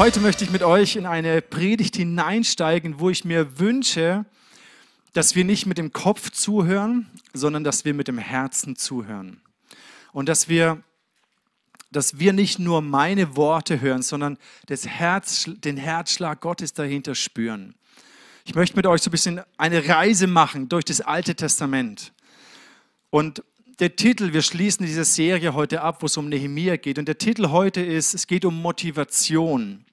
Heute möchte ich mit euch in eine Predigt hineinsteigen, wo ich mir wünsche, dass wir nicht mit dem Kopf zuhören, sondern dass wir mit dem Herzen zuhören. Und dass wir, dass wir nicht nur meine Worte hören, sondern das Herz, den Herzschlag Gottes dahinter spüren. Ich möchte mit euch so ein bisschen eine Reise machen durch das Alte Testament. Und der Titel, wir schließen diese Serie heute ab, wo es um Nehemiah geht. Und der Titel heute ist, es geht um Motivation.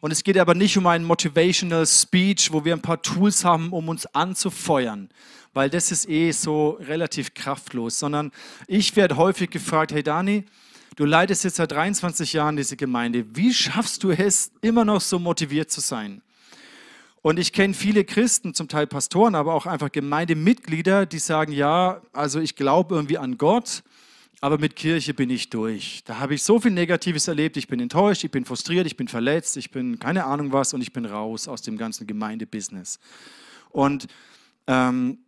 Und es geht aber nicht um einen Motivational Speech, wo wir ein paar Tools haben, um uns anzufeuern, weil das ist eh so relativ kraftlos, sondern ich werde häufig gefragt, hey Dani, du leitest jetzt seit 23 Jahren diese Gemeinde, wie schaffst du es, immer noch so motiviert zu sein? Und ich kenne viele Christen, zum Teil Pastoren, aber auch einfach Gemeindemitglieder, die sagen, ja, also ich glaube irgendwie an Gott, aber mit Kirche bin ich durch. Da habe ich so viel Negatives erlebt. Ich bin enttäuscht, ich bin frustriert, ich bin verletzt, ich bin keine Ahnung was und ich bin raus aus dem ganzen Gemeindebusiness. Und ähm,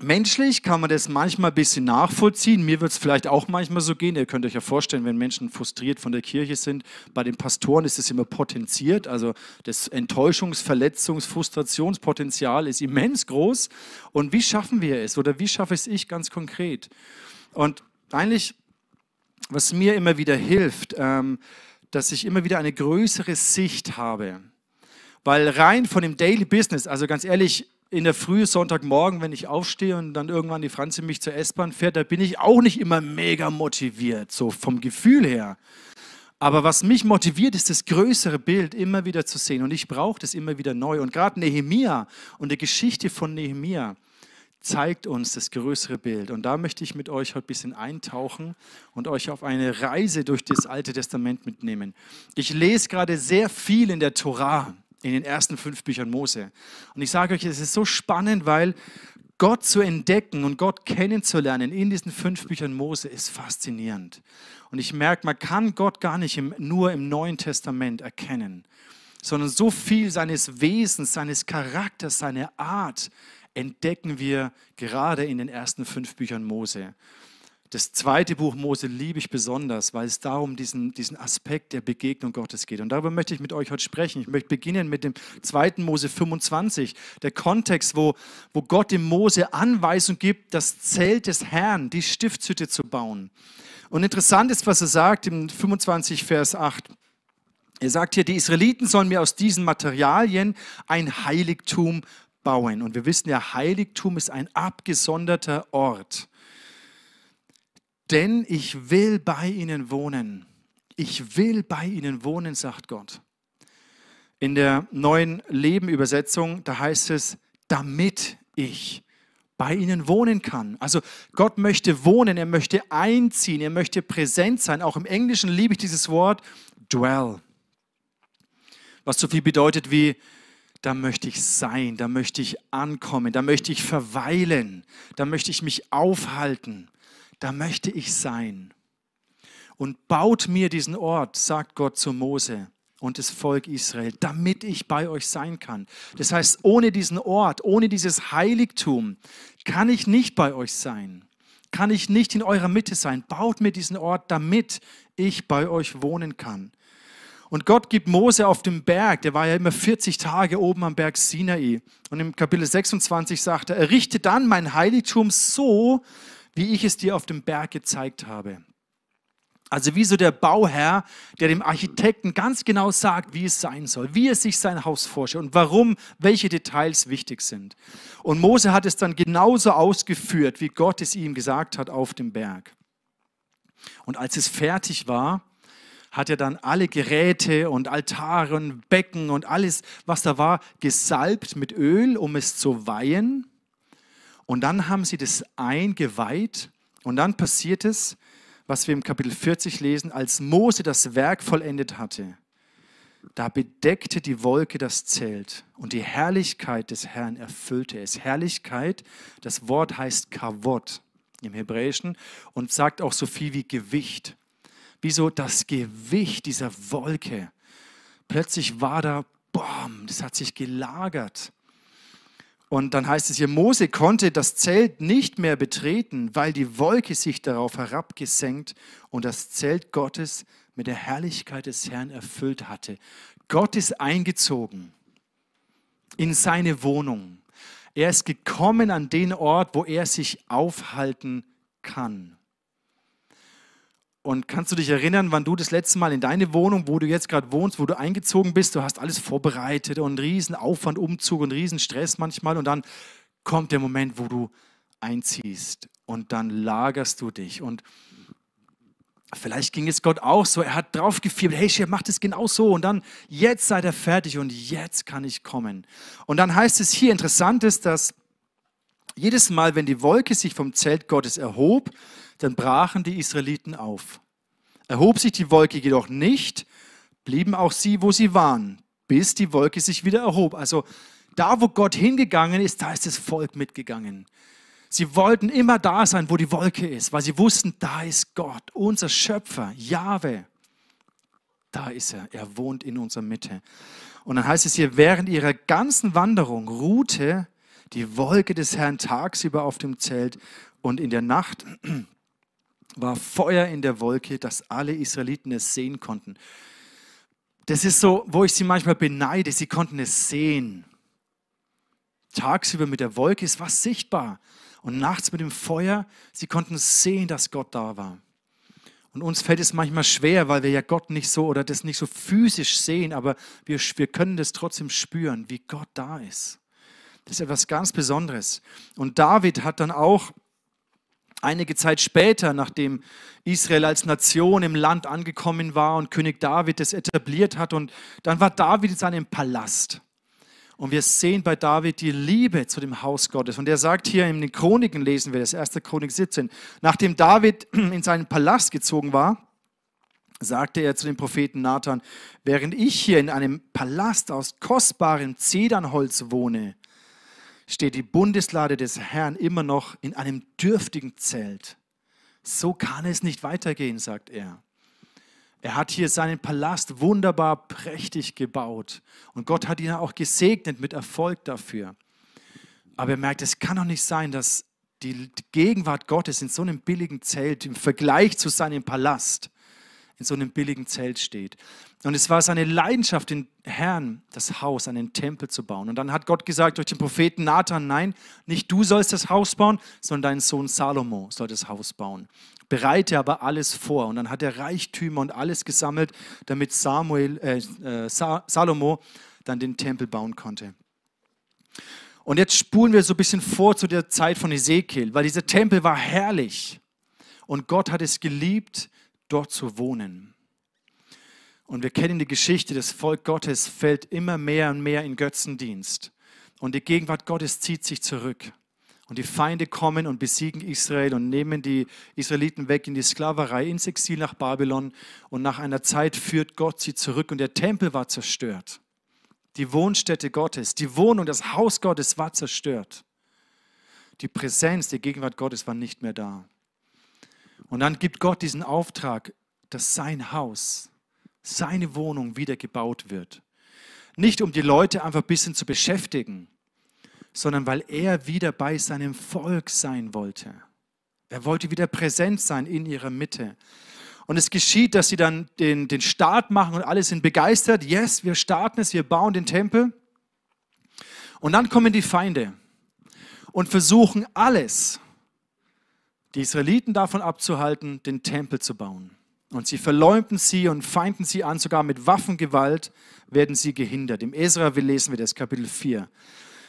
menschlich kann man das manchmal ein bisschen nachvollziehen. Mir wird es vielleicht auch manchmal so gehen. Ihr könnt euch ja vorstellen, wenn Menschen frustriert von der Kirche sind. Bei den Pastoren ist es immer potenziert. Also das Enttäuschungs-, Verletzungs-, Frustrationspotenzial ist immens groß. Und wie schaffen wir es? Oder wie schaffe es ich ganz konkret? Und eigentlich, was mir immer wieder hilft, ähm, dass ich immer wieder eine größere Sicht habe. Weil rein von dem Daily Business, also ganz ehrlich, in der Früh, Sonntagmorgen, wenn ich aufstehe und dann irgendwann die Franzi mich zur S-Bahn fährt, da bin ich auch nicht immer mega motiviert, so vom Gefühl her. Aber was mich motiviert, ist das größere Bild immer wieder zu sehen. Und ich brauche das immer wieder neu. Und gerade Nehemia und die Geschichte von Nehemia, zeigt uns das größere Bild. Und da möchte ich mit euch heute ein bisschen eintauchen und euch auf eine Reise durch das Alte Testament mitnehmen. Ich lese gerade sehr viel in der Torah, in den ersten fünf Büchern Mose. Und ich sage euch, es ist so spannend, weil Gott zu entdecken und Gott kennenzulernen in diesen fünf Büchern Mose ist faszinierend. Und ich merke, man kann Gott gar nicht im, nur im Neuen Testament erkennen, sondern so viel seines Wesens, seines Charakters, seiner Art entdecken wir gerade in den ersten fünf Büchern Mose. Das zweite Buch Mose liebe ich besonders, weil es darum diesen, diesen Aspekt der Begegnung Gottes geht. Und darüber möchte ich mit euch heute sprechen. Ich möchte beginnen mit dem zweiten Mose 25, der Kontext, wo, wo Gott dem Mose Anweisung gibt, das Zelt des Herrn, die Stiftshütte zu bauen. Und interessant ist, was er sagt im 25, Vers 8. Er sagt hier, die Israeliten sollen mir aus diesen Materialien ein Heiligtum bauen. Und wir wissen ja, Heiligtum ist ein abgesonderter Ort. Denn ich will bei ihnen wohnen. Ich will bei ihnen wohnen, sagt Gott. In der neuen Leben-Übersetzung, da heißt es, damit ich bei ihnen wohnen kann. Also Gott möchte wohnen, er möchte einziehen, er möchte präsent sein. Auch im Englischen liebe ich dieses Wort dwell, was so viel bedeutet wie da möchte ich sein, da möchte ich ankommen, da möchte ich verweilen, da möchte ich mich aufhalten, da möchte ich sein. Und baut mir diesen Ort, sagt Gott zu Mose und das Volk Israel, damit ich bei euch sein kann. Das heißt, ohne diesen Ort, ohne dieses Heiligtum kann ich nicht bei euch sein, kann ich nicht in eurer Mitte sein. Baut mir diesen Ort, damit ich bei euch wohnen kann. Und Gott gibt Mose auf dem Berg, der war ja immer 40 Tage oben am Berg Sinai. Und im Kapitel 26 sagt er, errichte dann mein Heiligtum so, wie ich es dir auf dem Berg gezeigt habe. Also wie so der Bauherr, der dem Architekten ganz genau sagt, wie es sein soll, wie er sich sein Haus vorstellt und warum, welche Details wichtig sind. Und Mose hat es dann genauso ausgeführt, wie Gott es ihm gesagt hat auf dem Berg. Und als es fertig war, hat er dann alle Geräte und Altare und Becken und alles, was da war, gesalbt mit Öl, um es zu weihen. Und dann haben sie das eingeweiht. Und dann passiert es, was wir im Kapitel 40 lesen, als Mose das Werk vollendet hatte. Da bedeckte die Wolke das Zelt und die Herrlichkeit des Herrn erfüllte es. Herrlichkeit, das Wort heißt Kavod im Hebräischen und sagt auch so viel wie Gewicht wie so das Gewicht dieser Wolke. Plötzlich war da, boom, das hat sich gelagert. Und dann heißt es hier, Mose konnte das Zelt nicht mehr betreten, weil die Wolke sich darauf herabgesenkt und das Zelt Gottes mit der Herrlichkeit des Herrn erfüllt hatte. Gott ist eingezogen in seine Wohnung. Er ist gekommen an den Ort, wo er sich aufhalten kann. Und kannst du dich erinnern, wann du das letzte Mal in deine Wohnung, wo du jetzt gerade wohnst, wo du eingezogen bist, du hast alles vorbereitet und riesen Aufwand, Umzug und riesen Stress manchmal und dann kommt der Moment, wo du einziehst und dann lagerst du dich und Vielleicht ging es Gott auch so. Er hat drauf gefiebert, hey, Chef, macht es genau so. Und dann, jetzt seid ihr fertig und jetzt kann ich kommen. Und dann heißt es hier, interessant ist, dass jedes Mal, wenn die Wolke sich vom Zelt Gottes erhob, dann brachen die Israeliten auf. Erhob sich die Wolke jedoch nicht, blieben auch sie, wo sie waren, bis die Wolke sich wieder erhob. Also da, wo Gott hingegangen ist, da ist das Volk mitgegangen. Sie wollten immer da sein, wo die Wolke ist, weil sie wussten, da ist Gott, unser Schöpfer, Jahwe. Da ist er, er wohnt in unserer Mitte. Und dann heißt es hier, während ihrer ganzen Wanderung ruhte die Wolke des Herrn tagsüber auf dem Zelt und in der Nacht war Feuer in der Wolke, dass alle Israeliten es sehen konnten. Das ist so, wo ich sie manchmal beneide, sie konnten es sehen. Tagsüber mit der Wolke ist was sichtbar. Und nachts mit dem Feuer, sie konnten sehen, dass Gott da war. Und uns fällt es manchmal schwer, weil wir ja Gott nicht so oder das nicht so physisch sehen, aber wir, wir können das trotzdem spüren, wie Gott da ist. Das ist etwas ganz Besonderes. Und David hat dann auch einige Zeit später, nachdem Israel als Nation im Land angekommen war und König David das etabliert hat, und dann war David in seinem Palast. Und wir sehen bei David die Liebe zu dem Haus Gottes. Und er sagt hier in den Chroniken, lesen wir das, 1. Chronik 17, nachdem David in seinen Palast gezogen war, sagte er zu dem Propheten Nathan, während ich hier in einem Palast aus kostbarem Zedernholz wohne, steht die Bundeslade des Herrn immer noch in einem dürftigen Zelt. So kann es nicht weitergehen, sagt er. Er hat hier seinen Palast wunderbar prächtig gebaut und Gott hat ihn auch gesegnet mit Erfolg dafür. Aber er merkt, es kann doch nicht sein, dass die Gegenwart Gottes in so einem billigen Zelt im Vergleich zu seinem Palast in so einem billigen Zelt steht. Und es war seine Leidenschaft, den Herrn das Haus, einen Tempel zu bauen. Und dann hat Gott gesagt durch den Propheten Nathan, nein, nicht du sollst das Haus bauen, sondern dein Sohn Salomo soll das Haus bauen. Bereite aber alles vor. Und dann hat er Reichtümer und alles gesammelt, damit Samuel, äh, äh, Salomo dann den Tempel bauen konnte. Und jetzt spulen wir so ein bisschen vor zu der Zeit von Ezekiel, weil dieser Tempel war herrlich. Und Gott hat es geliebt, dort zu wohnen. Und wir kennen die Geschichte, das Volk Gottes fällt immer mehr und mehr in Götzendienst. Und die Gegenwart Gottes zieht sich zurück. Und die Feinde kommen und besiegen Israel und nehmen die Israeliten weg in die Sklaverei, ins Exil nach Babylon. Und nach einer Zeit führt Gott sie zurück und der Tempel war zerstört. Die Wohnstätte Gottes, die Wohnung, das Haus Gottes war zerstört. Die Präsenz, die Gegenwart Gottes war nicht mehr da. Und dann gibt Gott diesen Auftrag, dass sein Haus, seine Wohnung wieder gebaut wird. Nicht um die Leute einfach ein bisschen zu beschäftigen, sondern weil er wieder bei seinem Volk sein wollte. Er wollte wieder präsent sein in ihrer Mitte. Und es geschieht, dass sie dann den, den Start machen und alle sind begeistert. Yes, wir starten es, wir bauen den Tempel. Und dann kommen die Feinde und versuchen alles, die Israeliten davon abzuhalten, den Tempel zu bauen. Und sie verleumden sie und feinden sie an, sogar mit Waffengewalt werden sie gehindert. Im Esra lesen wir das, Kapitel 4.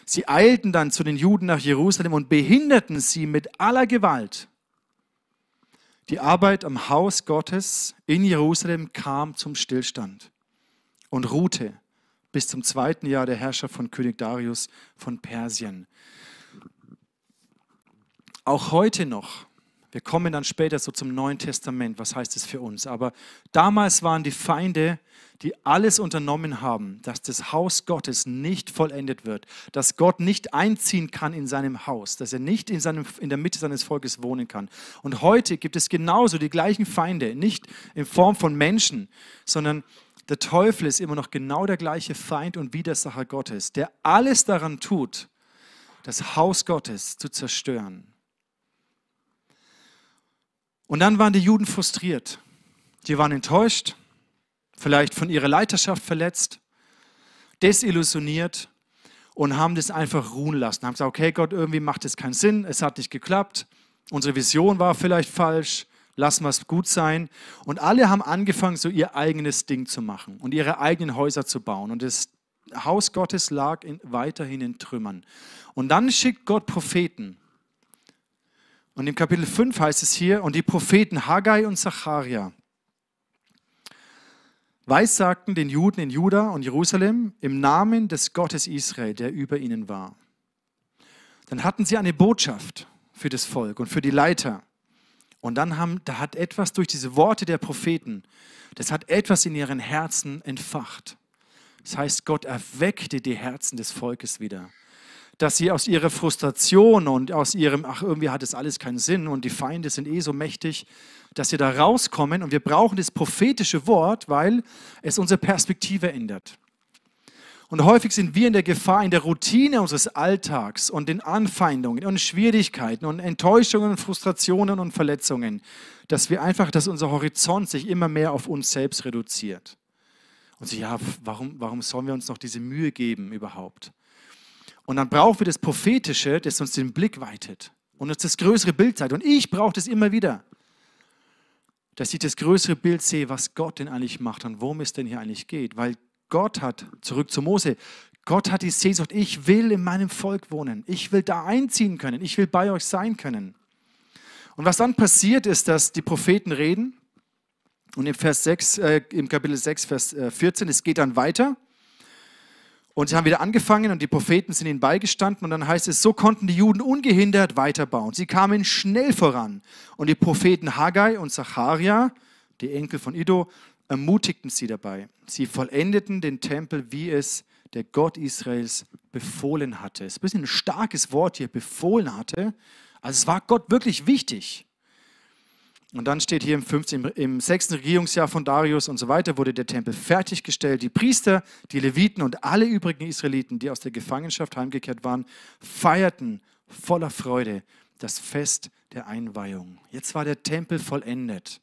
Sie eilten dann zu den Juden nach Jerusalem und behinderten sie mit aller Gewalt. Die Arbeit am Haus Gottes in Jerusalem kam zum Stillstand und ruhte bis zum zweiten Jahr der Herrschaft von König Darius von Persien. Auch heute noch wir kommen dann später so zum Neuen Testament, was heißt es für uns. Aber damals waren die Feinde, die alles unternommen haben, dass das Haus Gottes nicht vollendet wird, dass Gott nicht einziehen kann in seinem Haus, dass er nicht in, seinem, in der Mitte seines Volkes wohnen kann. Und heute gibt es genauso die gleichen Feinde, nicht in Form von Menschen, sondern der Teufel ist immer noch genau der gleiche Feind und Widersacher Gottes, der alles daran tut, das Haus Gottes zu zerstören. Und dann waren die Juden frustriert. Die waren enttäuscht, vielleicht von ihrer Leiterschaft verletzt, desillusioniert und haben das einfach ruhen lassen. Haben gesagt, okay, Gott, irgendwie macht das keinen Sinn, es hat nicht geklappt, unsere Vision war vielleicht falsch, lassen wir es gut sein. Und alle haben angefangen, so ihr eigenes Ding zu machen und ihre eigenen Häuser zu bauen. Und das Haus Gottes lag in, weiterhin in Trümmern. Und dann schickt Gott Propheten. Und im Kapitel 5 heißt es hier, und die Propheten Haggai und Zacharia weissagten den Juden in Juda und Jerusalem im Namen des Gottes Israel, der über ihnen war. Dann hatten sie eine Botschaft für das Volk und für die Leiter. Und dann haben, da hat etwas durch diese Worte der Propheten, das hat etwas in ihren Herzen entfacht. Das heißt, Gott erweckte die Herzen des Volkes wieder. Dass sie aus ihrer Frustration und aus ihrem, ach, irgendwie hat es alles keinen Sinn und die Feinde sind eh so mächtig, dass sie da rauskommen und wir brauchen das prophetische Wort, weil es unsere Perspektive ändert. Und häufig sind wir in der Gefahr, in der Routine unseres Alltags und den Anfeindungen und Schwierigkeiten und Enttäuschungen und Frustrationen und Verletzungen, dass wir einfach, dass unser Horizont sich immer mehr auf uns selbst reduziert. Und so, ja, warum, warum sollen wir uns noch diese Mühe geben überhaupt? Und dann brauchen wir das Prophetische, das uns den Blick weitet und uns das größere Bild zeigt. Und ich brauche das immer wieder dass ich das größere Bild sehe, was Gott denn eigentlich macht und worum es denn hier eigentlich geht. Weil Gott hat, zurück zu Mose, Gott hat die Sehnsucht, ich will in meinem Volk wohnen. Ich will da einziehen können. Ich will bei euch sein können. Und was dann passiert ist, dass die Propheten reden. Und im, Vers 6, äh, im Kapitel 6, Vers 14, äh, es geht dann weiter. Und sie haben wieder angefangen und die Propheten sind ihnen beigestanden und dann heißt es, so konnten die Juden ungehindert weiterbauen. Sie kamen schnell voran und die Propheten Haggai und Zacharia, die Enkel von Ido, ermutigten sie dabei. Sie vollendeten den Tempel, wie es der Gott Israels befohlen hatte. Es ist ein bisschen ein starkes Wort hier, befohlen hatte. Also es war Gott wirklich wichtig. Und dann steht hier im, 15, im 6. Regierungsjahr von Darius und so weiter, wurde der Tempel fertiggestellt. Die Priester, die Leviten und alle übrigen Israeliten, die aus der Gefangenschaft heimgekehrt waren, feierten voller Freude das Fest der Einweihung. Jetzt war der Tempel vollendet.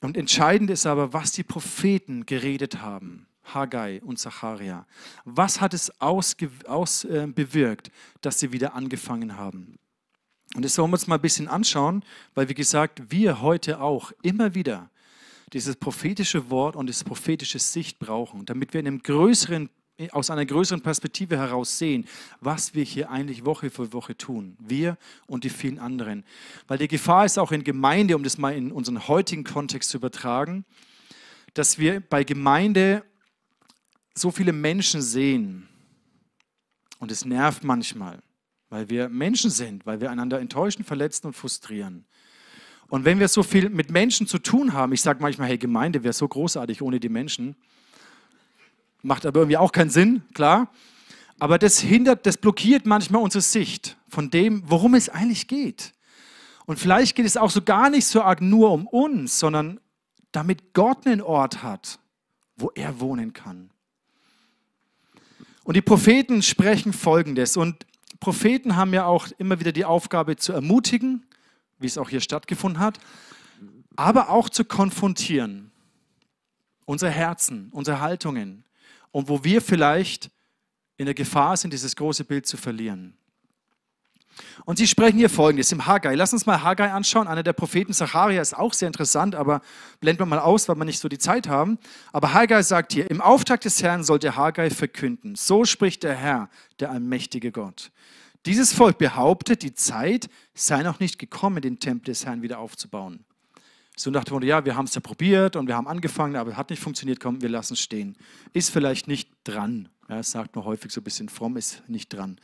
Und entscheidend ist aber, was die Propheten geredet haben. Haggai und Zacharia. Was hat es ausge, aus, äh, bewirkt, dass sie wieder angefangen haben? Und das wollen wir uns mal ein bisschen anschauen, weil wie gesagt, wir heute auch immer wieder dieses prophetische Wort und das prophetische Sicht brauchen, damit wir in einem größeren, aus einer größeren Perspektive heraus sehen, was wir hier eigentlich Woche für Woche tun. Wir und die vielen anderen. Weil die Gefahr ist auch in Gemeinde, um das mal in unseren heutigen Kontext zu übertragen, dass wir bei Gemeinde so viele Menschen sehen. Und es nervt manchmal weil wir Menschen sind, weil wir einander enttäuschen, verletzen und frustrieren. Und wenn wir so viel mit Menschen zu tun haben, ich sage manchmal, hey, Gemeinde wäre so großartig ohne die Menschen, macht aber irgendwie auch keinen Sinn, klar. Aber das hindert, das blockiert manchmal unsere Sicht von dem, worum es eigentlich geht. Und vielleicht geht es auch so gar nicht so arg nur um uns, sondern damit Gott einen Ort hat, wo er wohnen kann. Und die Propheten sprechen Folgendes. Und Propheten haben ja auch immer wieder die Aufgabe zu ermutigen, wie es auch hier stattgefunden hat, aber auch zu konfrontieren. Unsere Herzen, unsere Haltungen und wo wir vielleicht in der Gefahr sind, dieses große Bild zu verlieren. Und sie sprechen hier folgendes im Haggai. Lass uns mal Haggai anschauen. Einer der Propheten, Zacharia, ist auch sehr interessant, aber blenden wir mal aus, weil wir nicht so die Zeit haben. Aber Haggai sagt hier: Im Auftrag des Herrn sollte Haggai verkünden. So spricht der Herr, der allmächtige Gott. Dieses Volk behauptet, die Zeit sei noch nicht gekommen, den Tempel des Herrn wieder aufzubauen. So dem Motto, ja, wir haben es ja probiert und wir haben angefangen, aber es hat nicht funktioniert, komm, wir lassen es stehen. Ist vielleicht nicht dran. Ja, das sagt man häufig so ein bisschen fromm, ist nicht dran.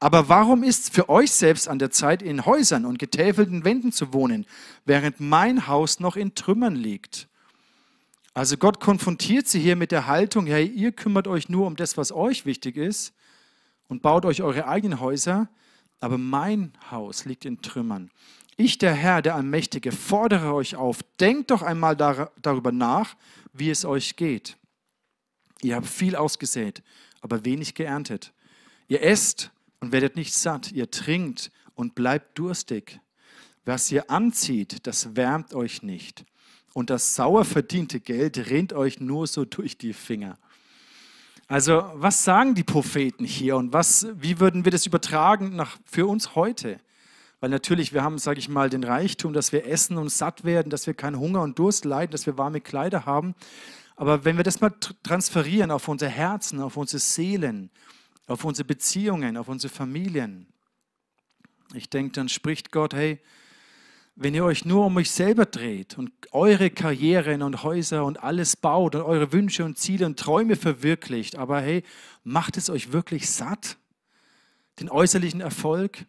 Aber warum ist es für euch selbst an der Zeit, in Häusern und getäfelten Wänden zu wohnen, während mein Haus noch in Trümmern liegt? Also Gott konfrontiert sie hier mit der Haltung, ja, ihr kümmert euch nur um das, was euch wichtig ist und baut euch eure eigenen Häuser, aber mein Haus liegt in Trümmern. Ich, der Herr, der Allmächtige, fordere euch auf, denkt doch einmal dar darüber nach, wie es euch geht. Ihr habt viel ausgesät, aber wenig geerntet. Ihr esst und werdet nicht satt, ihr trinkt und bleibt durstig. Was ihr anzieht, das wärmt euch nicht. Und das sauer verdiente Geld rinnt euch nur so durch die Finger. Also, was sagen die Propheten hier und was, wie würden wir das übertragen nach, für uns heute? Weil natürlich, wir haben, sage ich mal, den Reichtum, dass wir essen und satt werden, dass wir keinen Hunger und Durst leiden, dass wir warme Kleider haben. Aber wenn wir das mal transferieren auf unsere Herzen, auf unsere Seelen, auf unsere Beziehungen, auf unsere Familien, ich denke, dann spricht Gott, hey, wenn ihr euch nur um euch selber dreht und eure Karrieren und Häuser und alles baut und eure Wünsche und Ziele und Träume verwirklicht, aber hey, macht es euch wirklich satt? Den äußerlichen Erfolg?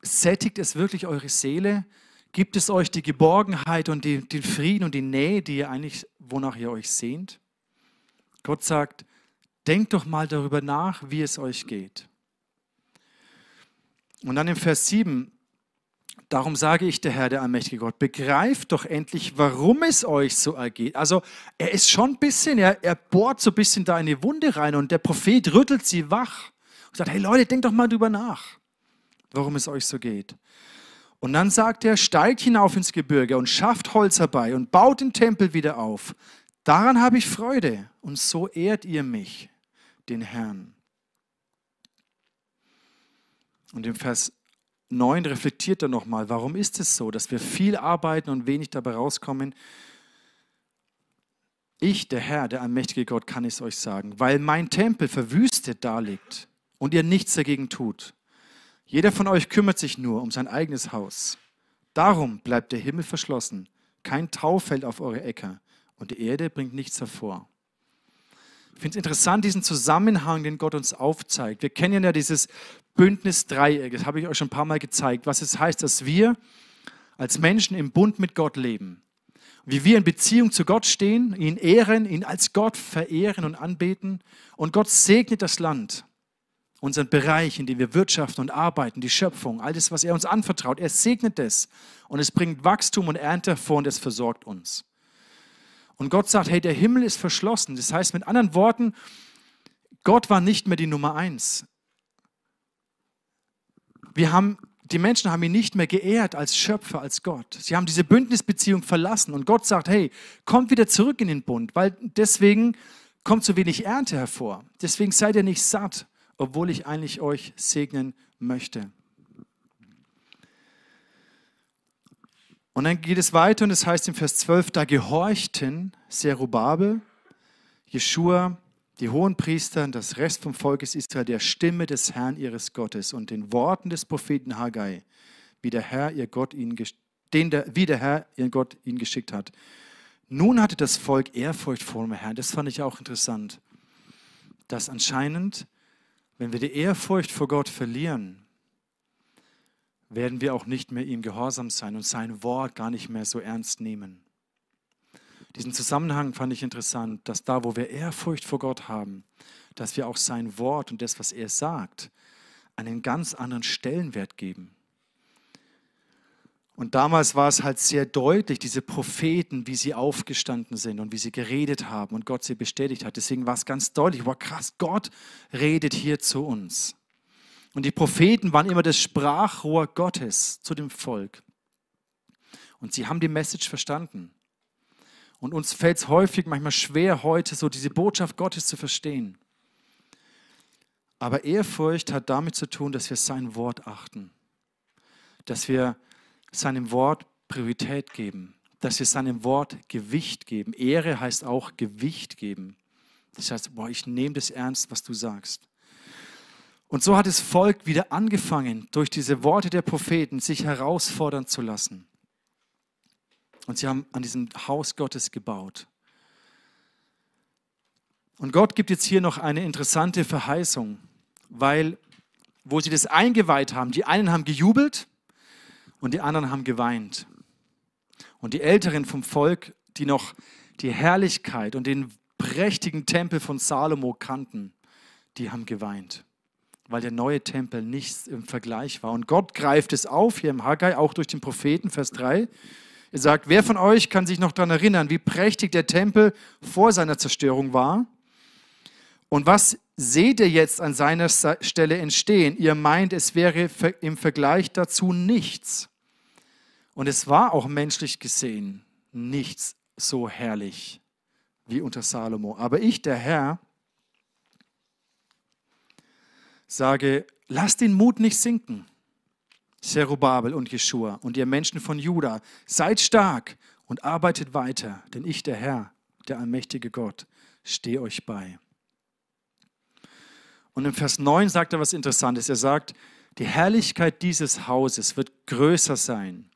Sättigt es wirklich eure Seele? Gibt es euch die Geborgenheit und die, den Frieden und die Nähe, die ihr eigentlich, wonach ihr euch sehnt? Gott sagt, denkt doch mal darüber nach, wie es euch geht. Und dann im Vers 7, darum sage ich der Herr, der allmächtige Gott, begreift doch endlich, warum es euch so ergeht. Also er ist schon ein bisschen, er, er bohrt so ein bisschen da in die Wunde rein und der Prophet rüttelt sie wach und sagt, hey Leute, denkt doch mal drüber nach, warum es euch so geht. Und dann sagt er, steigt hinauf ins Gebirge und schafft Holz herbei und baut den Tempel wieder auf. Daran habe ich Freude und so ehrt ihr mich, den Herrn. Und im Vers 9 reflektiert er nochmal, warum ist es so, dass wir viel arbeiten und wenig dabei rauskommen? Ich, der Herr, der allmächtige Gott, kann es euch sagen, weil mein Tempel verwüstet da liegt und ihr nichts dagegen tut. Jeder von euch kümmert sich nur um sein eigenes Haus. Darum bleibt der Himmel verschlossen, kein Tau fällt auf eure Äcker und die Erde bringt nichts hervor. Ich finde es interessant, diesen Zusammenhang, den Gott uns aufzeigt. Wir kennen ja dieses Bündnis Dreieck, das habe ich euch schon ein paar Mal gezeigt, was es heißt, dass wir als Menschen im Bund mit Gott leben. Wie wir in Beziehung zu Gott stehen, ihn ehren, ihn als Gott verehren und anbeten. Und Gott segnet das Land unseren Bereich, in dem wir wirtschaften und arbeiten, die Schöpfung, alles, was er uns anvertraut. Er segnet es und es bringt Wachstum und Ernte hervor und es versorgt uns. Und Gott sagt, hey, der Himmel ist verschlossen. Das heißt mit anderen Worten, Gott war nicht mehr die Nummer eins. Wir haben, die Menschen haben ihn nicht mehr geehrt als Schöpfer, als Gott. Sie haben diese Bündnisbeziehung verlassen und Gott sagt, hey, kommt wieder zurück in den Bund, weil deswegen kommt so wenig Ernte hervor. Deswegen seid ihr nicht satt obwohl ich eigentlich euch segnen möchte. Und dann geht es weiter und es heißt im Vers 12, da gehorchten Zerubabel, Jeschua, die Hohenpriester und das Rest vom Volk Israel der Stimme des Herrn ihres Gottes und den Worten des Propheten Haggai, wie der Herr ihr Gott ihn, den der, wie der Herr ihr Gott ihn geschickt hat. Nun hatte das Volk Ehrfurcht vor dem Herrn. Das fand ich auch interessant, dass anscheinend wenn wir die Ehrfurcht vor Gott verlieren, werden wir auch nicht mehr ihm gehorsam sein und sein Wort gar nicht mehr so ernst nehmen. Diesen Zusammenhang fand ich interessant, dass da, wo wir Ehrfurcht vor Gott haben, dass wir auch sein Wort und das, was er sagt, einen ganz anderen Stellenwert geben. Und damals war es halt sehr deutlich, diese Propheten, wie sie aufgestanden sind und wie sie geredet haben und Gott sie bestätigt hat. Deswegen war es ganz deutlich, wow krass, Gott redet hier zu uns. Und die Propheten waren immer das Sprachrohr Gottes zu dem Volk. Und sie haben die Message verstanden. Und uns fällt es häufig manchmal schwer, heute so diese Botschaft Gottes zu verstehen. Aber Ehrfurcht hat damit zu tun, dass wir sein Wort achten. Dass wir seinem Wort Priorität geben, dass wir seinem Wort Gewicht geben. Ehre heißt auch Gewicht geben. Das heißt, boah, ich nehme das ernst, was du sagst. Und so hat das Volk wieder angefangen, durch diese Worte der Propheten sich herausfordern zu lassen. Und sie haben an diesem Haus Gottes gebaut. Und Gott gibt jetzt hier noch eine interessante Verheißung, weil wo sie das eingeweiht haben, die einen haben gejubelt und die anderen haben geweint. Und die Älteren vom Volk, die noch die Herrlichkeit und den prächtigen Tempel von Salomo kannten, die haben geweint, weil der neue Tempel nichts im Vergleich war. Und Gott greift es auf, hier im Haggai, auch durch den Propheten, Vers 3. Er sagt, wer von euch kann sich noch daran erinnern, wie prächtig der Tempel vor seiner Zerstörung war? Und was seht ihr jetzt an seiner Stelle entstehen? Ihr meint, es wäre im Vergleich dazu nichts. Und es war auch menschlich gesehen nichts so herrlich wie unter Salomo. Aber ich, der Herr, sage, lasst den Mut nicht sinken. Zerubabel und Jeschua und ihr Menschen von Juda, seid stark und arbeitet weiter, denn ich, der Herr, der allmächtige Gott, stehe euch bei. Und im Vers 9 sagt er was Interessantes. Er sagt, die Herrlichkeit dieses Hauses wird größer sein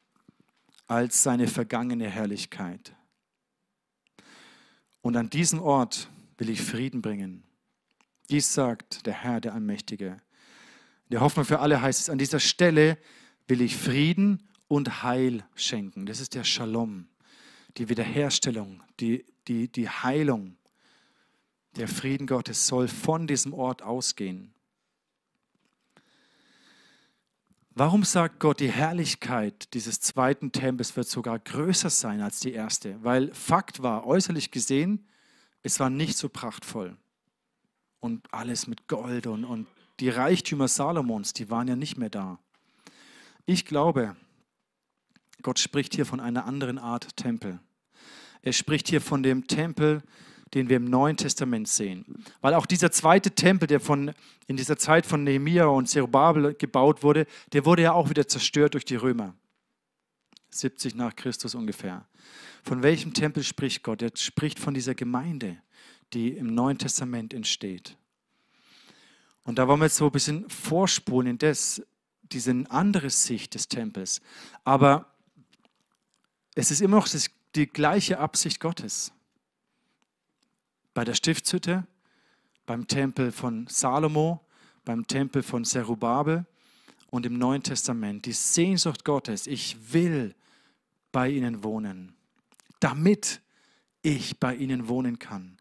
als seine vergangene Herrlichkeit. Und an diesem Ort will ich Frieden bringen. Dies sagt der Herr, der Allmächtige. Der Hoffnung für alle heißt es, an dieser Stelle will ich Frieden und Heil schenken. Das ist der Shalom, die Wiederherstellung, die, die, die Heilung. Der Frieden Gottes soll von diesem Ort ausgehen. Warum sagt Gott, die Herrlichkeit dieses zweiten Tempels wird sogar größer sein als die erste? Weil Fakt war, äußerlich gesehen, es war nicht so prachtvoll. Und alles mit Gold und, und die Reichtümer Salomons, die waren ja nicht mehr da. Ich glaube, Gott spricht hier von einer anderen Art Tempel. Er spricht hier von dem Tempel, den wir im Neuen Testament sehen. Weil auch dieser zweite Tempel, der von, in dieser Zeit von Nehemiah und Zerubabel gebaut wurde, der wurde ja auch wieder zerstört durch die Römer. 70 nach Christus ungefähr. Von welchem Tempel spricht Gott? Er spricht von dieser Gemeinde, die im Neuen Testament entsteht. Und da wollen wir jetzt so ein bisschen vorspulen in das, diese andere Sicht des Tempels. Aber es ist immer noch das, die gleiche Absicht Gottes bei der Stiftshütte, beim Tempel von Salomo, beim Tempel von Zerubabel und im Neuen Testament. Die Sehnsucht Gottes, ich will bei ihnen wohnen, damit ich bei ihnen wohnen kann.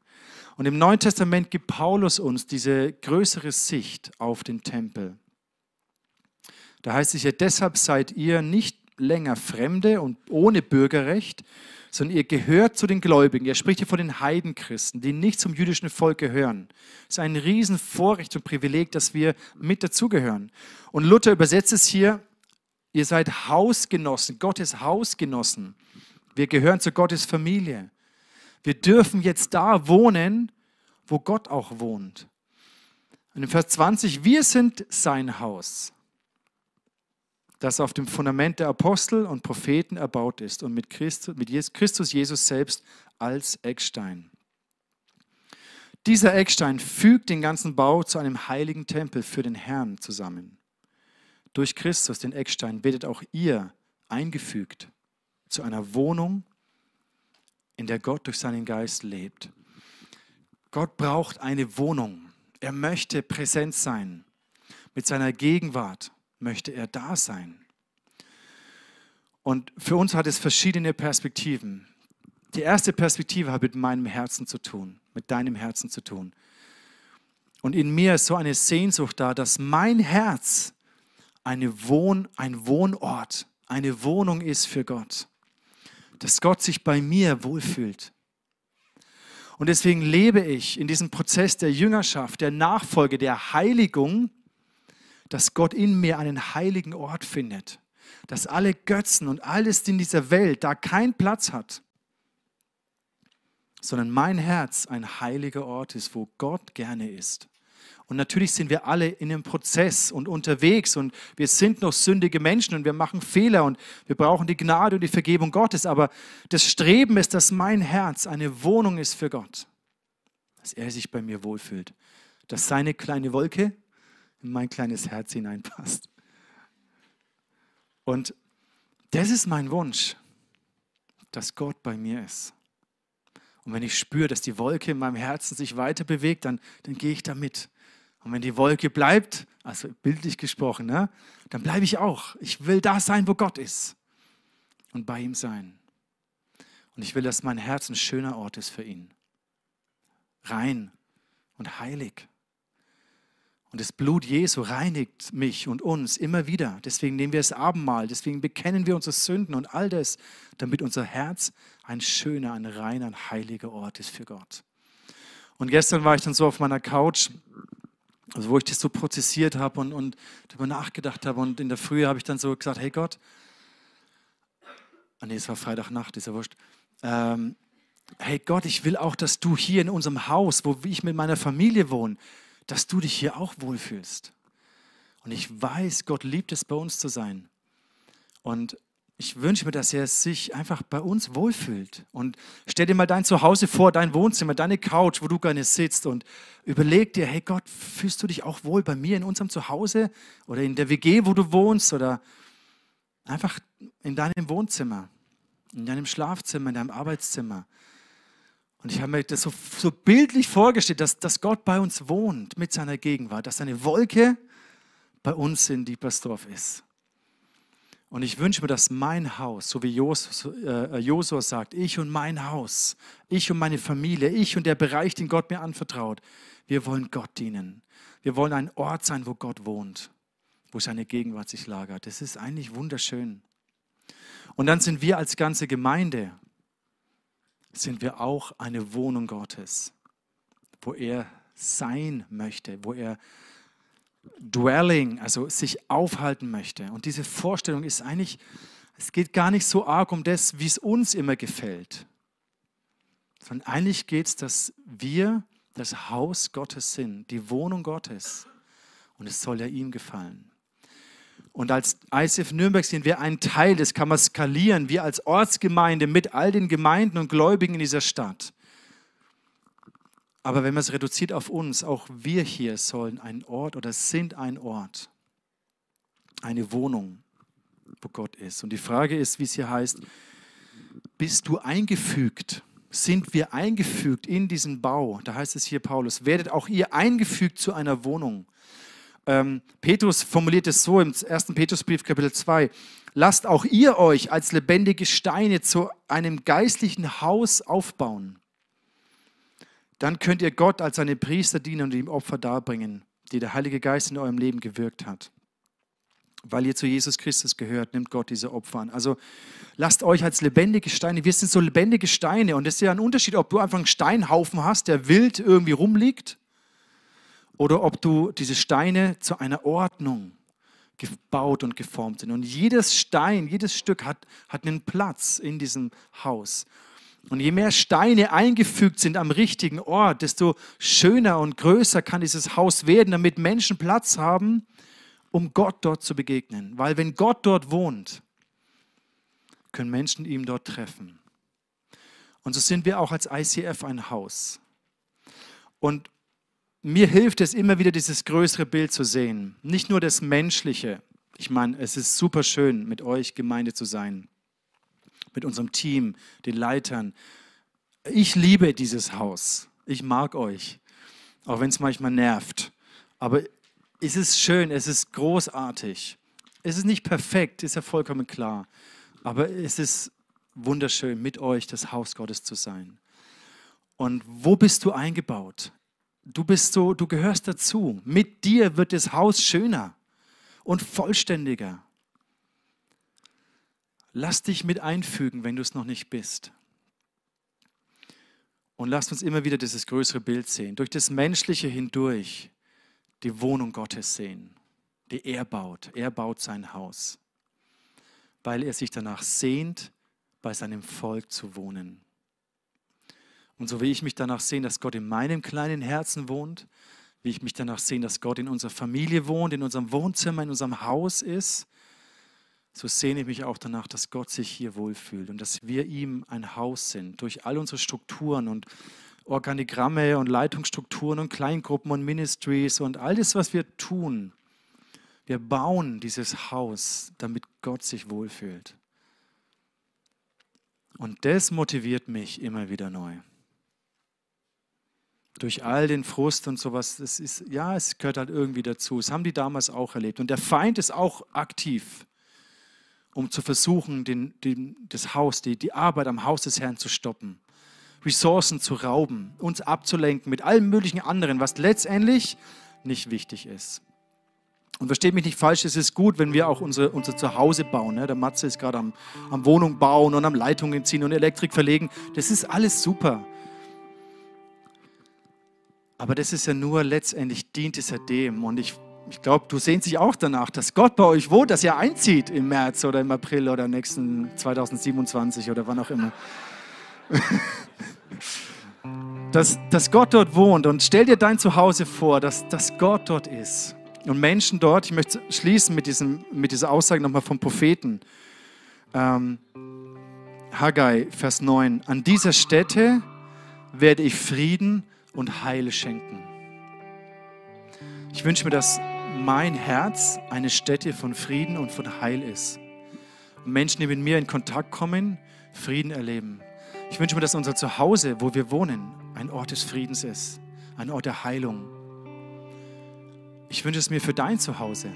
Und im Neuen Testament gibt Paulus uns diese größere Sicht auf den Tempel. Da heißt es ja, deshalb seid ihr nicht länger Fremde und ohne Bürgerrecht, sondern ihr gehört zu den Gläubigen. Er spricht hier von den Heidenchristen, die nicht zum jüdischen Volk gehören. Es ist ein Riesenvorrecht und Privileg, dass wir mit dazugehören. Und Luther übersetzt es hier, ihr seid Hausgenossen, Gottes Hausgenossen. Wir gehören zu Gottes Familie. Wir dürfen jetzt da wohnen, wo Gott auch wohnt. Und im Vers 20, wir sind sein Haus das auf dem Fundament der Apostel und Propheten erbaut ist und mit Christus, mit Christus Jesus selbst als Eckstein. Dieser Eckstein fügt den ganzen Bau zu einem heiligen Tempel für den Herrn zusammen. Durch Christus, den Eckstein, werdet auch ihr eingefügt zu einer Wohnung, in der Gott durch seinen Geist lebt. Gott braucht eine Wohnung. Er möchte präsent sein mit seiner Gegenwart möchte er da sein. Und für uns hat es verschiedene Perspektiven. Die erste Perspektive hat mit meinem Herzen zu tun, mit deinem Herzen zu tun. Und in mir ist so eine Sehnsucht da, dass mein Herz eine Wohn, ein Wohnort, eine Wohnung ist für Gott. Dass Gott sich bei mir wohlfühlt. Und deswegen lebe ich in diesem Prozess der Jüngerschaft, der Nachfolge, der Heiligung, dass Gott in mir einen heiligen Ort findet, dass alle Götzen und alles in dieser Welt da keinen Platz hat, sondern mein Herz ein heiliger Ort ist, wo Gott gerne ist. Und natürlich sind wir alle in einem Prozess und unterwegs und wir sind noch sündige Menschen und wir machen Fehler und wir brauchen die Gnade und die Vergebung Gottes. Aber das Streben ist, dass mein Herz eine Wohnung ist für Gott, dass er sich bei mir wohlfühlt, dass seine kleine Wolke in mein kleines Herz hineinpasst. Und das ist mein Wunsch, dass Gott bei mir ist. Und wenn ich spüre, dass die Wolke in meinem Herzen sich weiter bewegt, dann, dann gehe ich da mit. Und wenn die Wolke bleibt, also bildlich gesprochen, ne, dann bleibe ich auch. Ich will da sein, wo Gott ist und bei ihm sein. Und ich will, dass mein Herz ein schöner Ort ist für ihn. Rein und heilig. Und das Blut Jesu reinigt mich und uns immer wieder. Deswegen nehmen wir das Abendmahl, deswegen bekennen wir unsere Sünden und all das, damit unser Herz ein schöner, ein reiner, ein heiliger Ort ist für Gott. Und gestern war ich dann so auf meiner Couch, also wo ich das so prozessiert habe und, und darüber nachgedacht habe. Und in der Früh habe ich dann so gesagt, hey Gott, ah nee, es war Freitagnacht, ist ja wurscht. Ähm, hey Gott, ich will auch, dass du hier in unserem Haus, wo ich mit meiner Familie wohne, dass du dich hier auch wohlfühlst. Und ich weiß, Gott liebt es, bei uns zu sein. Und ich wünsche mir, dass er sich einfach bei uns wohlfühlt. Und stell dir mal dein Zuhause vor, dein Wohnzimmer, deine Couch, wo du gerne sitzt und überleg dir, hey Gott, fühlst du dich auch wohl bei mir in unserem Zuhause oder in der WG, wo du wohnst oder einfach in deinem Wohnzimmer, in deinem Schlafzimmer, in deinem Arbeitszimmer. Und ich habe mir das so, so bildlich vorgestellt, dass, dass Gott bei uns wohnt mit seiner Gegenwart, dass seine Wolke bei uns in Diepersdorf ist. Und ich wünsche mir, dass mein Haus, so wie äh, Josua sagt, ich und mein Haus, ich und meine Familie, ich und der Bereich, den Gott mir anvertraut, wir wollen Gott dienen. Wir wollen ein Ort sein, wo Gott wohnt, wo seine Gegenwart sich lagert. Das ist eigentlich wunderschön. Und dann sind wir als ganze Gemeinde, sind wir auch eine Wohnung Gottes, wo er sein möchte, wo er dwelling, also sich aufhalten möchte. Und diese Vorstellung ist eigentlich, es geht gar nicht so arg um das, wie es uns immer gefällt, sondern eigentlich geht es, dass wir das Haus Gottes sind, die Wohnung Gottes. Und es soll ja ihm gefallen. Und als ICF Nürnberg sind wir ein Teil, das kann man skalieren, wir als Ortsgemeinde mit all den Gemeinden und Gläubigen in dieser Stadt. Aber wenn man es reduziert auf uns, auch wir hier sollen ein Ort oder sind ein Ort, eine Wohnung, wo Gott ist. Und die Frage ist, wie es hier heißt, bist du eingefügt? Sind wir eingefügt in diesen Bau? Da heißt es hier, Paulus, werdet auch ihr eingefügt zu einer Wohnung. Ähm, Petrus formuliert es so im 1. Petrusbrief, Kapitel 2. Lasst auch ihr euch als lebendige Steine zu einem geistlichen Haus aufbauen dann könnt ihr Gott als seine Priester dienen und ihm Opfer darbringen, die der Heilige Geist in eurem Leben gewirkt hat. Weil ihr zu Jesus Christus gehört, nimmt Gott diese Opfer an. Also lasst euch als lebendige Steine, wir sind so lebendige Steine und es ist ja ein Unterschied, ob du einfach einen Steinhaufen hast, der wild irgendwie rumliegt, oder ob du diese Steine zu einer Ordnung gebaut und geformt sind. Und jedes Stein, jedes Stück hat, hat einen Platz in diesem Haus. Und je mehr Steine eingefügt sind am richtigen Ort, desto schöner und größer kann dieses Haus werden, damit Menschen Platz haben, um Gott dort zu begegnen. Weil wenn Gott dort wohnt, können Menschen ihm dort treffen. Und so sind wir auch als ICF ein Haus. Und mir hilft es immer wieder, dieses größere Bild zu sehen. Nicht nur das Menschliche. Ich meine, es ist super schön, mit euch Gemeinde zu sein mit unserem Team, den Leitern. Ich liebe dieses Haus. Ich mag euch, auch wenn es manchmal nervt. Aber es ist schön, es ist großartig. Es ist nicht perfekt, ist ja vollkommen klar. Aber es ist wunderschön, mit euch das Haus Gottes zu sein. Und wo bist du eingebaut? Du bist so, du gehörst dazu. Mit dir wird das Haus schöner und vollständiger. Lass dich mit einfügen, wenn du es noch nicht bist. Und lasst uns immer wieder dieses größere Bild sehen, durch das Menschliche hindurch die Wohnung Gottes sehen, die er baut. Er baut sein Haus, weil er sich danach sehnt, bei seinem Volk zu wohnen. Und so wie ich mich danach sehne, dass Gott in meinem kleinen Herzen wohnt, wie ich mich danach sehne, dass Gott in unserer Familie wohnt, in unserem Wohnzimmer, in unserem Haus ist, so sehne ich mich auch danach, dass Gott sich hier wohlfühlt und dass wir ihm ein Haus sind, durch all unsere Strukturen und Organigramme und Leitungsstrukturen und Kleingruppen und Ministries und all das, was wir tun. Wir bauen dieses Haus, damit Gott sich wohlfühlt. Und das motiviert mich immer wieder neu. Durch all den Frust und sowas, das ist, ja, es gehört halt irgendwie dazu. Das haben die damals auch erlebt. Und der Feind ist auch aktiv um zu versuchen, den, den, das Haus, die, die Arbeit am Haus des Herrn zu stoppen, Ressourcen zu rauben, uns abzulenken mit allem möglichen anderen, was letztendlich nicht wichtig ist. Und versteht mich nicht falsch, es ist gut, wenn wir auch unsere, unser Zuhause bauen. Ne? Der Matze ist gerade am, am Wohnung bauen und am Leitungen ziehen und Elektrik verlegen. Das ist alles super. Aber das ist ja nur letztendlich dient es ja dem. Und ich ich glaube, du sehnst dich auch danach, dass Gott bei euch wohnt, dass ihr einzieht im März oder im April oder nächsten 2027 oder wann auch immer. dass, dass Gott dort wohnt und stell dir dein Zuhause vor, dass, dass Gott dort ist Und Menschen dort, ich möchte schließen mit, diesem, mit dieser Aussage nochmal vom Propheten. Ähm, Haggai, Vers 9. An dieser Stätte werde ich Frieden und Heil schenken. Ich wünsche mir, dass mein Herz eine Stätte von Frieden und von Heil ist. Und Menschen, die mit mir in Kontakt kommen, Frieden erleben. Ich wünsche mir, dass unser Zuhause, wo wir wohnen, ein Ort des Friedens ist, ein Ort der Heilung. Ich wünsche es mir für dein Zuhause,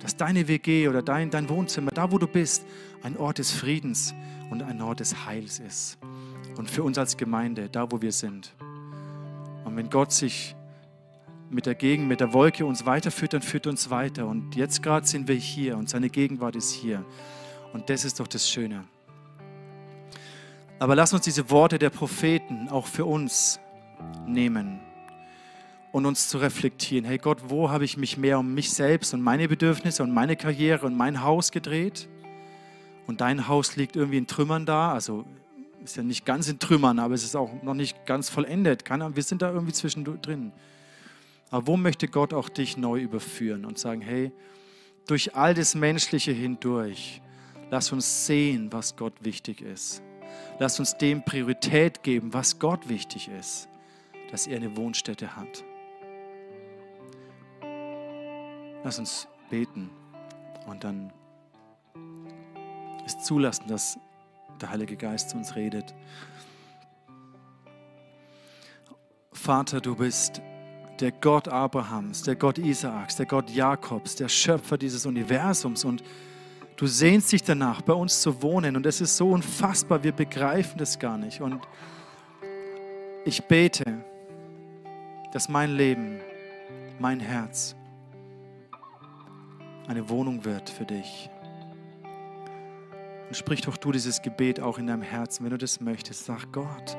dass deine WG oder dein, dein Wohnzimmer, da wo du bist, ein Ort des Friedens und ein Ort des Heils ist. Und für uns als Gemeinde, da wo wir sind. Und wenn Gott sich mit der Gegend, mit der Wolke uns weiterführt, dann führt uns weiter. Und jetzt gerade sind wir hier und seine Gegenwart ist hier. Und das ist doch das Schöne. Aber lass uns diese Worte der Propheten auch für uns nehmen und uns zu reflektieren. Hey Gott, wo habe ich mich mehr um mich selbst und meine Bedürfnisse und meine Karriere und mein Haus gedreht? Und dein Haus liegt irgendwie in Trümmern da. Also ist ja nicht ganz in Trümmern, aber es ist auch noch nicht ganz vollendet. wir sind da irgendwie zwischendrin. Aber wo möchte Gott auch dich neu überführen und sagen, hey, durch all das Menschliche hindurch, lass uns sehen, was Gott wichtig ist. Lass uns dem Priorität geben, was Gott wichtig ist, dass er eine Wohnstätte hat. Lass uns beten und dann es zulassen, dass der Heilige Geist zu uns redet. Vater, du bist der Gott Abrahams, der Gott Isaaks, der Gott Jakobs, der Schöpfer dieses Universums. Und du sehnst dich danach, bei uns zu wohnen. Und es ist so unfassbar, wir begreifen das gar nicht. Und ich bete, dass mein Leben, mein Herz eine Wohnung wird für dich. Und sprich doch du dieses Gebet auch in deinem Herzen, wenn du das möchtest. Sag Gott,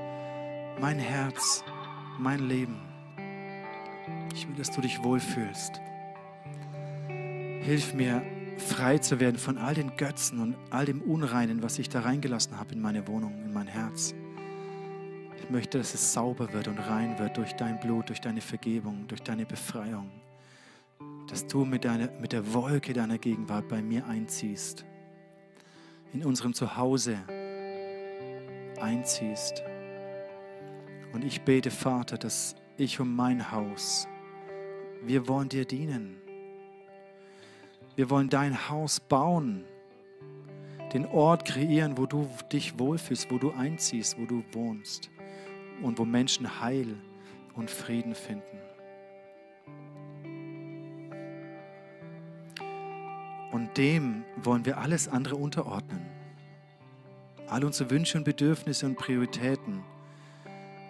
mein Herz, mein Leben ich will, dass du dich wohlfühlst. Hilf mir, frei zu werden von all den Götzen und all dem Unreinen, was ich da reingelassen habe in meine Wohnung, in mein Herz. Ich möchte, dass es sauber wird und rein wird durch dein Blut, durch deine Vergebung, durch deine Befreiung. Dass du mit, deiner, mit der Wolke deiner Gegenwart bei mir einziehst, in unserem Zuhause einziehst. Und ich bete, Vater, dass ich um mein Haus wir wollen dir dienen. Wir wollen dein Haus bauen, den Ort kreieren, wo du dich wohlfühlst, wo du einziehst, wo du wohnst und wo Menschen Heil und Frieden finden. Dem wollen wir alles andere unterordnen. All unsere Wünsche und Bedürfnisse und Prioritäten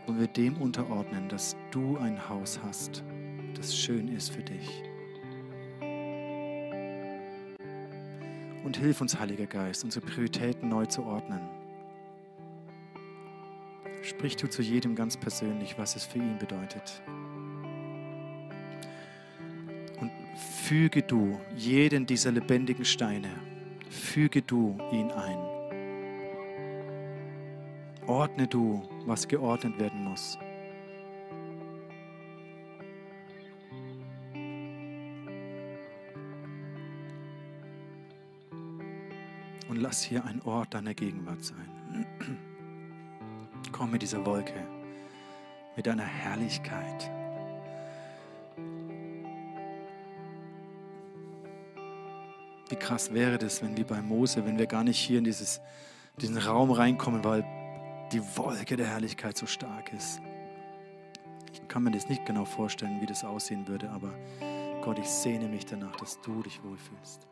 wollen wir dem unterordnen, dass du ein Haus hast das schön ist für dich. Und hilf uns, Heiliger Geist, unsere Prioritäten neu zu ordnen. Sprich du zu jedem ganz persönlich, was es für ihn bedeutet. Füge du jeden dieser lebendigen Steine, füge du ihn ein. Ordne du, was geordnet werden muss. lass hier ein Ort deiner Gegenwart sein. Komm mit dieser Wolke, mit deiner Herrlichkeit. Wie krass wäre das, wenn wie bei Mose, wenn wir gar nicht hier in dieses, diesen Raum reinkommen, weil die Wolke der Herrlichkeit so stark ist. Ich kann mir das nicht genau vorstellen, wie das aussehen würde, aber Gott, ich sehne mich danach, dass du dich wohlfühlst.